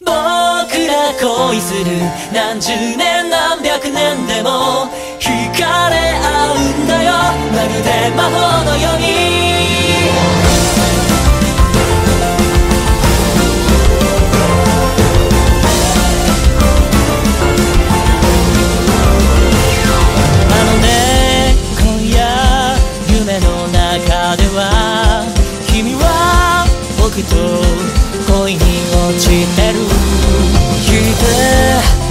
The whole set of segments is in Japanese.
僕ら恋する。何十年何百年でも惹かれ合うしてるして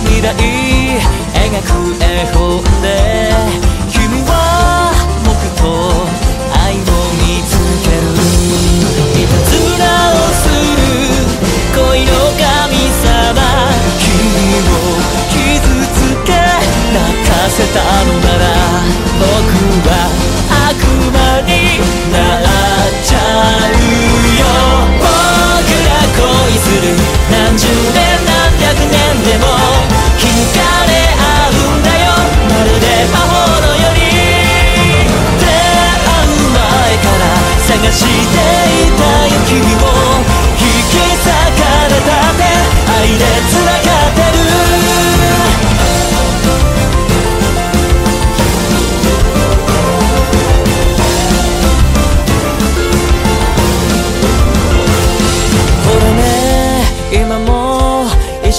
未来描く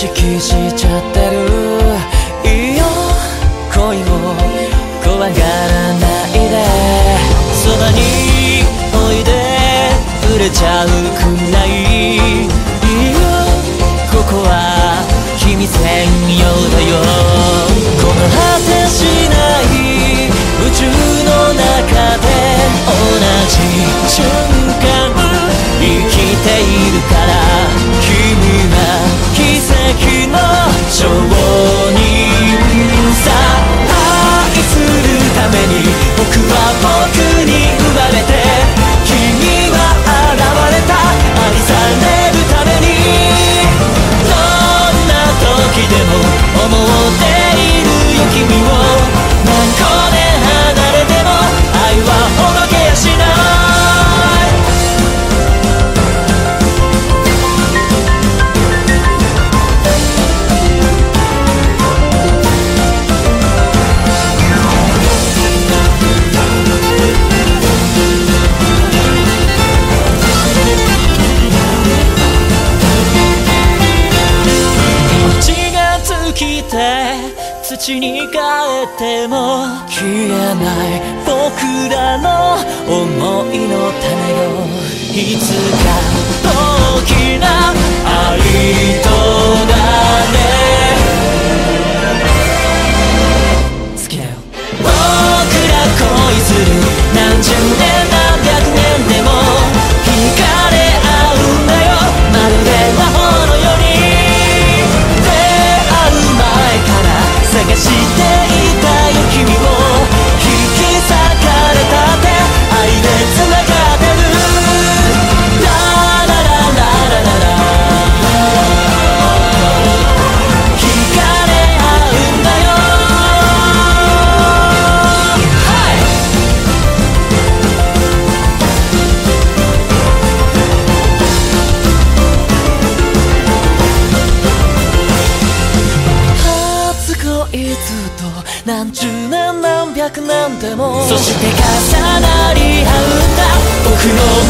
識しちゃってる。いいよ。恋を怖がらないで。そばにおいで。触れちゃうくらい。いいよ。ここは君専用だよ。ξεκινά て土に変えても消えない僕らの想いの種よ。いつか大きないつと何十年何百年でも。そして重なり合うんだ僕の